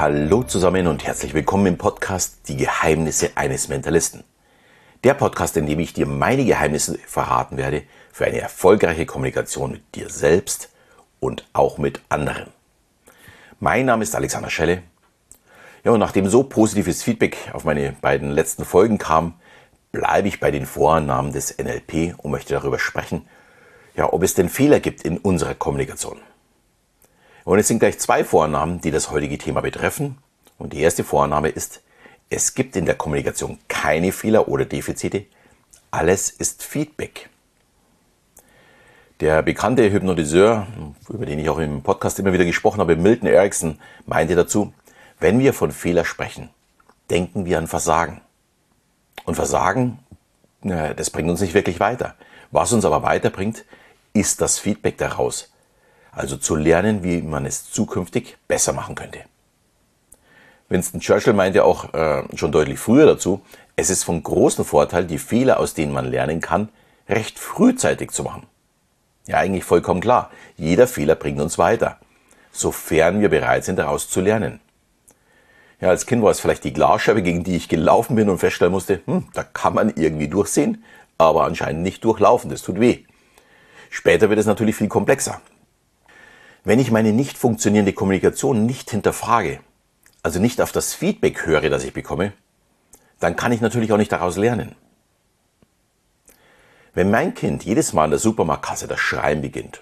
Hallo zusammen und herzlich willkommen im Podcast Die Geheimnisse eines Mentalisten. Der Podcast, in dem ich dir meine Geheimnisse verraten werde für eine erfolgreiche Kommunikation mit dir selbst und auch mit anderen. Mein Name ist Alexander Schelle. Ja, und nachdem so positives Feedback auf meine beiden letzten Folgen kam, bleibe ich bei den Vornamen des NLP und möchte darüber sprechen, ja, ob es denn Fehler gibt in unserer Kommunikation. Und es sind gleich zwei Vornamen, die das heutige Thema betreffen. Und die erste Vorname ist, es gibt in der Kommunikation keine Fehler oder Defizite. Alles ist Feedback. Der bekannte Hypnotiseur, über den ich auch im Podcast immer wieder gesprochen habe, Milton Erickson, meinte dazu, wenn wir von Fehler sprechen, denken wir an Versagen. Und Versagen, das bringt uns nicht wirklich weiter. Was uns aber weiterbringt, ist das Feedback daraus. Also zu lernen, wie man es zukünftig besser machen könnte. Winston Churchill meinte auch äh, schon deutlich früher dazu, es ist von großem Vorteil, die Fehler, aus denen man lernen kann, recht frühzeitig zu machen. Ja, eigentlich vollkommen klar. Jeder Fehler bringt uns weiter, sofern wir bereit sind, daraus zu lernen. Ja, als Kind war es vielleicht die Glasscheibe, gegen die ich gelaufen bin und feststellen musste, hm, da kann man irgendwie durchsehen, aber anscheinend nicht durchlaufen, das tut weh. Später wird es natürlich viel komplexer. Wenn ich meine nicht funktionierende Kommunikation nicht hinterfrage, also nicht auf das Feedback höre, das ich bekomme, dann kann ich natürlich auch nicht daraus lernen. Wenn mein Kind jedes Mal in der Supermarktkasse das Schreien beginnt,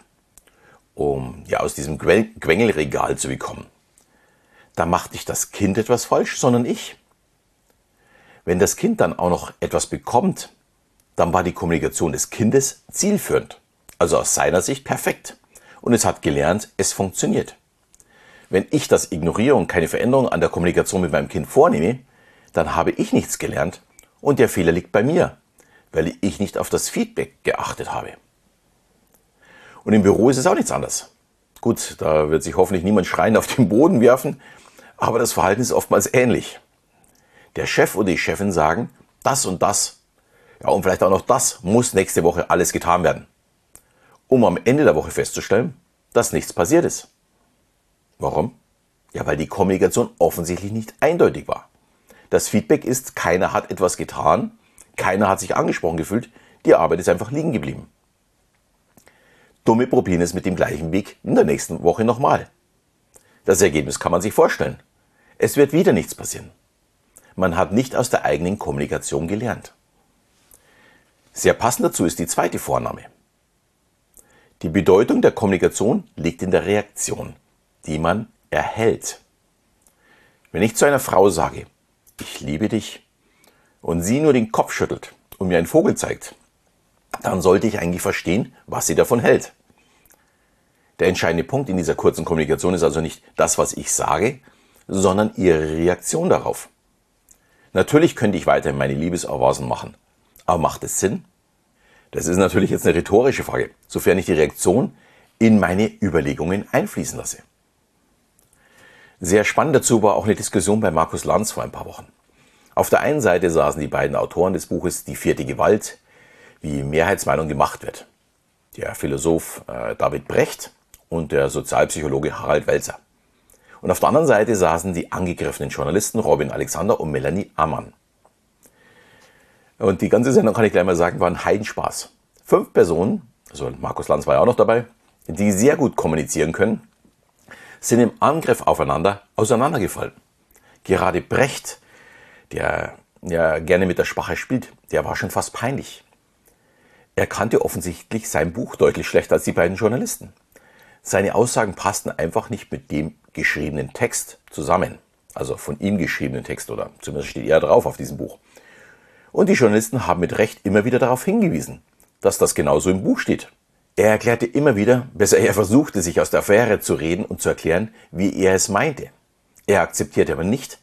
um ja aus diesem Quengelregal zu bekommen, dann macht nicht das Kind etwas falsch, sondern ich. Wenn das Kind dann auch noch etwas bekommt, dann war die Kommunikation des Kindes zielführend, also aus seiner Sicht perfekt. Und es hat gelernt, es funktioniert. Wenn ich das ignoriere und keine Veränderung an der Kommunikation mit meinem Kind vornehme, dann habe ich nichts gelernt und der Fehler liegt bei mir, weil ich nicht auf das Feedback geachtet habe. Und im Büro ist es auch nichts anders. Gut, da wird sich hoffentlich niemand schreien auf den Boden werfen, aber das Verhalten ist oftmals ähnlich. Der Chef oder die Chefin sagen, das und das, ja und vielleicht auch noch das muss nächste Woche alles getan werden, um am Ende der Woche festzustellen, dass nichts passiert ist. Warum? Ja, weil die Kommunikation offensichtlich nicht eindeutig war. Das Feedback ist, keiner hat etwas getan, keiner hat sich angesprochen gefühlt, die Arbeit ist einfach liegen geblieben. Dumme probieren es mit dem gleichen Weg in der nächsten Woche nochmal. Das Ergebnis kann man sich vorstellen. Es wird wieder nichts passieren. Man hat nicht aus der eigenen Kommunikation gelernt. Sehr passend dazu ist die zweite Vorname. Die Bedeutung der Kommunikation liegt in der Reaktion, die man erhält. Wenn ich zu einer Frau sage, ich liebe dich, und sie nur den Kopf schüttelt und mir einen Vogel zeigt, dann sollte ich eigentlich verstehen, was sie davon hält. Der entscheidende Punkt in dieser kurzen Kommunikation ist also nicht das, was ich sage, sondern ihre Reaktion darauf. Natürlich könnte ich weiterhin meine Liebeserwasen machen, aber macht es Sinn? Das ist natürlich jetzt eine rhetorische Frage, sofern ich die Reaktion in meine Überlegungen einfließen lasse. Sehr spannend dazu war auch eine Diskussion bei Markus Lanz vor ein paar Wochen. Auf der einen Seite saßen die beiden Autoren des Buches Die vierte Gewalt, wie Mehrheitsmeinung gemacht wird. Der Philosoph äh, David Brecht und der Sozialpsychologe Harald Welzer. Und auf der anderen Seite saßen die angegriffenen Journalisten Robin Alexander und Melanie Ammann. Und die ganze Sendung, kann ich gleich mal sagen, war ein Heidenspaß. Fünf Personen, also Markus Lanz war ja auch noch dabei, die sehr gut kommunizieren können sind im Angriff aufeinander auseinandergefallen. Gerade Brecht, der ja gerne mit der Sprache spielt, der war schon fast peinlich. Er kannte offensichtlich sein Buch deutlich schlechter als die beiden Journalisten. Seine Aussagen passten einfach nicht mit dem geschriebenen Text zusammen. Also von ihm geschriebenen Text oder zumindest steht er drauf auf diesem Buch. Und die Journalisten haben mit Recht immer wieder darauf hingewiesen, dass das genauso im Buch steht. Er erklärte immer wieder, besser er versuchte, sich aus der Affäre zu reden und zu erklären, wie er es meinte. Er akzeptierte aber nicht,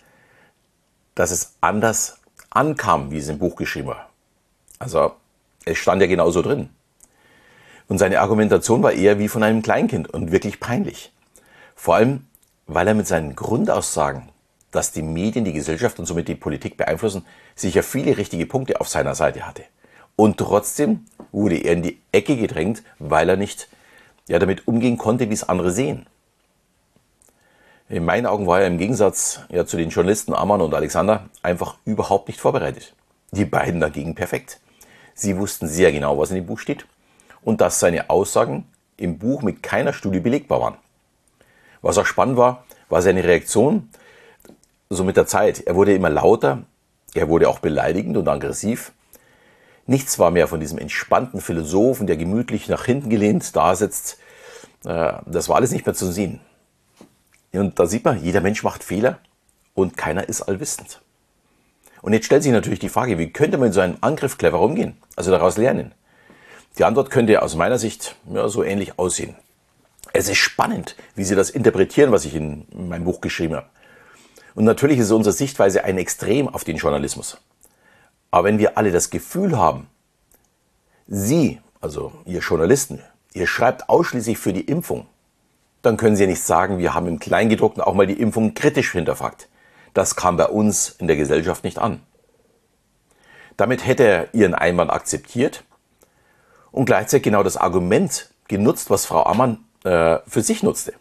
dass es anders ankam, wie es im Buch geschrieben war. Also, es stand ja genauso drin. Und seine Argumentation war eher wie von einem Kleinkind und wirklich peinlich. Vor allem, weil er mit seinen Grundaussagen, dass die Medien die Gesellschaft und somit die Politik beeinflussen, sicher viele richtige Punkte auf seiner Seite hatte. Und trotzdem wurde er in die Ecke gedrängt, weil er nicht ja, damit umgehen konnte, wie es andere sehen. In meinen Augen war er im Gegensatz ja, zu den Journalisten Ammann und Alexander einfach überhaupt nicht vorbereitet. Die beiden dagegen perfekt. Sie wussten sehr genau, was in dem Buch steht und dass seine Aussagen im Buch mit keiner Studie belegbar waren. Was auch spannend war, war seine Reaktion so mit der Zeit. Er wurde immer lauter, er wurde auch beleidigend und aggressiv. Nichts war mehr von diesem entspannten Philosophen, der gemütlich nach hinten gelehnt da sitzt. Äh, das war alles nicht mehr zu sehen. Und da sieht man, jeder Mensch macht Fehler und keiner ist allwissend. Und jetzt stellt sich natürlich die Frage, wie könnte man in so einem Angriff clever umgehen? Also daraus lernen. Die Antwort könnte aus meiner Sicht ja, so ähnlich aussehen. Es ist spannend, wie Sie das interpretieren, was ich in meinem Buch geschrieben habe. Und natürlich ist unsere Sichtweise ein Extrem auf den Journalismus. Aber wenn wir alle das Gefühl haben, Sie, also ihr Journalisten, ihr schreibt ausschließlich für die Impfung, dann können Sie ja nicht sagen, wir haben im Kleingedruckten auch mal die Impfung kritisch hinterfragt. Das kam bei uns in der Gesellschaft nicht an. Damit hätte er Ihren Einwand akzeptiert und gleichzeitig genau das Argument genutzt, was Frau Ammann äh, für sich nutzte.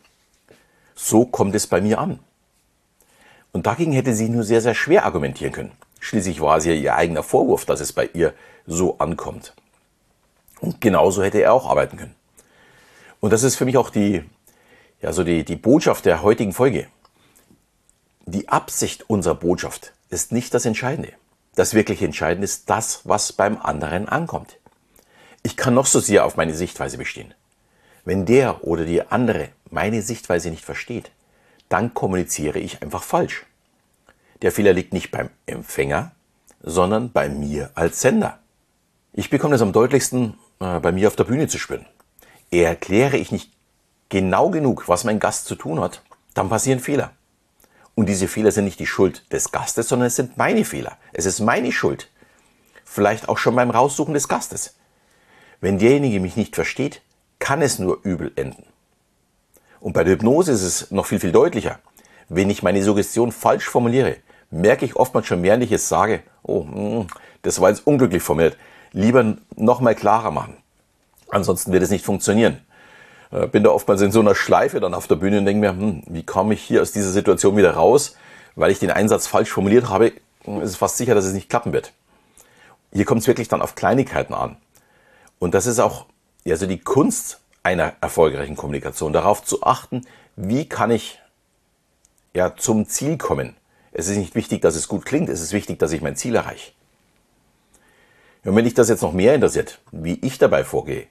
So kommt es bei mir an. Und dagegen hätte sie nur sehr, sehr schwer argumentieren können. Schließlich war es ja ihr eigener Vorwurf, dass es bei ihr so ankommt. Und genauso hätte er auch arbeiten können. Und das ist für mich auch die, ja, so die, die Botschaft der heutigen Folge. Die Absicht unserer Botschaft ist nicht das Entscheidende. Das wirklich Entscheidende ist das, was beim anderen ankommt. Ich kann noch so sehr auf meine Sichtweise bestehen. Wenn der oder die andere meine Sichtweise nicht versteht, dann kommuniziere ich einfach falsch. Der Fehler liegt nicht beim Empfänger, sondern bei mir als Sender. Ich bekomme das am deutlichsten äh, bei mir auf der Bühne zu spüren. Erkläre ich nicht genau genug, was mein Gast zu tun hat, dann passieren Fehler. Und diese Fehler sind nicht die Schuld des Gastes, sondern es sind meine Fehler. Es ist meine Schuld. Vielleicht auch schon beim Raussuchen des Gastes. Wenn derjenige mich nicht versteht, kann es nur übel enden. Und bei der Hypnose ist es noch viel, viel deutlicher. Wenn ich meine Suggestion falsch formuliere, merke ich oftmals schon, während ich es sage, oh, hm, das war jetzt unglücklich formuliert. Lieber nochmal klarer machen. Ansonsten wird es nicht funktionieren. Äh, bin da oftmals in so einer Schleife dann auf der Bühne und denke mir, hm, wie komme ich hier aus dieser Situation wieder raus? Weil ich den Einsatz falsch formuliert habe, ist es fast sicher, dass es nicht klappen wird. Hier kommt es wirklich dann auf Kleinigkeiten an. Und das ist auch ja, so die Kunst einer erfolgreichen Kommunikation, darauf zu achten, wie kann ich ja, zum Ziel kommen. Es ist nicht wichtig, dass es gut klingt, es ist wichtig, dass ich mein Ziel erreiche. Und wenn dich das jetzt noch mehr interessiert, wie ich dabei vorgehe,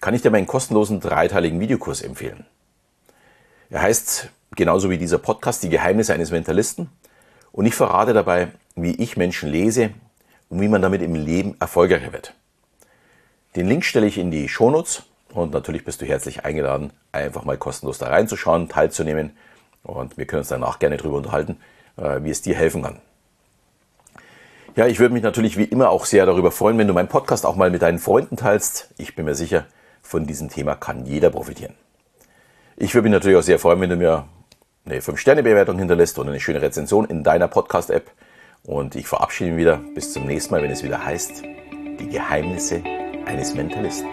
kann ich dir meinen kostenlosen dreiteiligen Videokurs empfehlen. Er heißt genauso wie dieser Podcast Die Geheimnisse eines Mentalisten und ich verrate dabei, wie ich Menschen lese und wie man damit im Leben erfolgreicher wird. Den Link stelle ich in die Shownotes und natürlich bist du herzlich eingeladen, einfach mal kostenlos da reinzuschauen, teilzunehmen und wir können uns danach gerne darüber unterhalten, äh, wie es dir helfen kann. Ja, ich würde mich natürlich wie immer auch sehr darüber freuen, wenn du meinen Podcast auch mal mit deinen Freunden teilst. Ich bin mir sicher, von diesem Thema kann jeder profitieren. Ich würde mich natürlich auch sehr freuen, wenn du mir eine 5-Sterne-Bewertung hinterlässt und eine schöne Rezension in deiner Podcast-App. Und ich verabschiede mich wieder. Bis zum nächsten Mal, wenn es wieder heißt, die Geheimnisse eines Mentalisten.